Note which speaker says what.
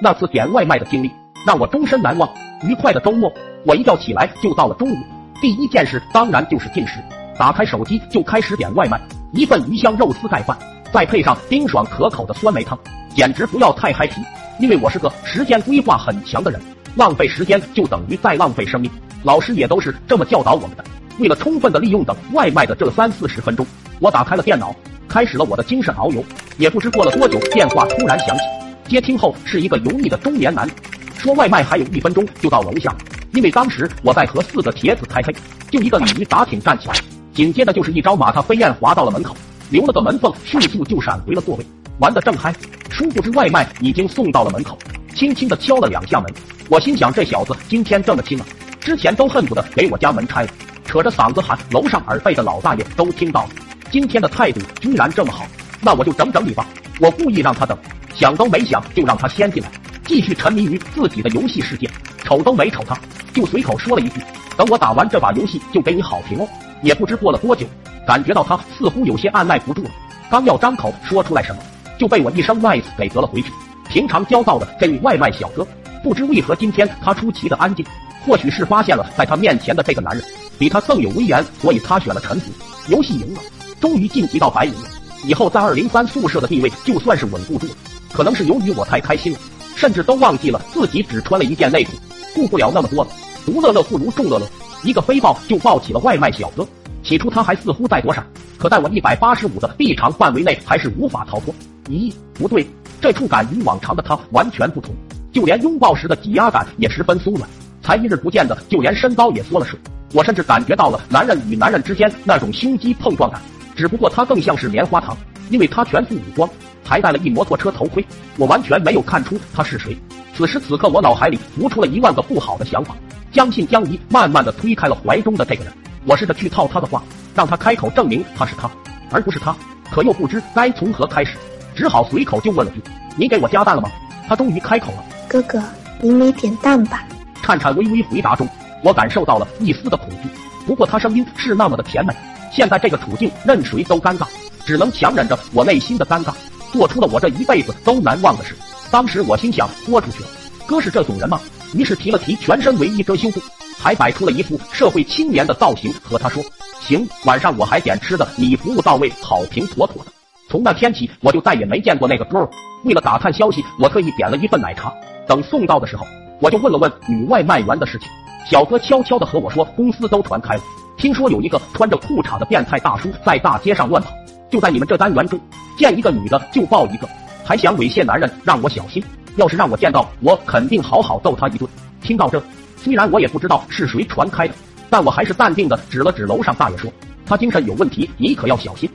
Speaker 1: 那次点外卖的经历让我终身难忘。愉快的周末，我一觉起来就到了中午，第一件事当然就是进食。打开手机就开始点外卖，一份鱼香肉丝盖饭，再配上冰爽可口的酸梅汤，简直不要太嗨皮。因为我是个时间规划很强的人，浪费时间就等于在浪费生命。老师也都是这么教导我们的。为了充分的利用等外卖的这三四十分钟，我打开了电脑，开始了我的精神遨游。也不知过了多久，电话突然响起，接听后是一个油腻的中年男，说外卖还有一分钟就到楼下。因为当时我在和四个铁子开黑，就一个鲤鱼打挺站起来。紧接着就是一招马踏飞燕滑到了门口，留了个门缝，迅速就闪回了座位，玩得正嗨。殊不知外卖已经送到了门口，轻轻的敲了两下门。我心想这小子今天这么亲啊，之前都恨不得给我家门拆了，扯着嗓子喊，楼上耳背的老大爷都听到了。今天的态度居然这么好，那我就整整你吧。我故意让他等，想都没想就让他先进来，继续沉迷于自己的游戏世界，瞅都没瞅他，就随口说了一句：“等我打完这把游戏就给你好评哦。”也不知过了多久，感觉到他似乎有些按耐不住了，刚要张口说出来什么，就被我一声 nice 给得了回去。平常骄躁的这位外卖小哥，不知为何今天他出奇的安静，或许是发现了在他面前的这个男人比他更有威严，所以他选了臣服。游戏赢了，终于晋级到白银了。以后在二零三宿舍的地位就算是稳固住了。可能是由于我太开心了，甚至都忘记了自己只穿了一件内裤，顾不了那么多了。独乐乐不如众乐乐。一个飞抱就抱起了外卖小哥，起初他还似乎在躲闪，可在我一百八十五的臂长范围内，还是无法逃脱。咦，不对，这触感与往常的他完全不同，就连拥抱时的挤压感也十分松软。才一日不见的，就连身高也缩了水。我甚至感觉到了男人与男人之间那种胸肌碰撞感，只不过他更像是棉花糖，因为他全副武装，还戴了一摩托车头盔，我完全没有看出他是谁。此时此刻，我脑海里浮出了一万个不好的想法。将信将疑，慢慢的推开了怀中的这个人。我试着去套他的话，让他开口证明他是他，而不是他。可又不知该从何开始，只好随口就问了句：“你给我加蛋了吗？”他终于开口了：“
Speaker 2: 哥哥，你没点蛋吧？”
Speaker 1: 颤颤巍巍回答中，我感受到了一丝的恐惧。不过他声音是那么的甜美。现在这个处境，任谁都尴尬，只能强忍着我内心的尴尬，做出了我这一辈子都难忘的事。当时我心想：豁出去了，哥是这种人吗？于是提了提全身唯一遮羞布，还摆出了一副社会青年的造型，和他说：“行，晚上我还点吃的，你服务到位，好评妥妥的。”从那天起，我就再也没见过那个哥。为了打探消息，我特意点了一份奶茶。等送到的时候，我就问了问女外卖员的事情。小哥悄悄地和我说，公司都传开了，听说有一个穿着裤衩的变态大叔在大街上乱跑，就在你们这单元中，见一个女的就抱一个，还想猥亵男人，让我小心。要是让我见到，我肯定好好揍他一顿。听到这，虽然我也不知道是谁传开的，但我还是淡定的指了指楼上大爷说：“他精神有问题，你可要小心。”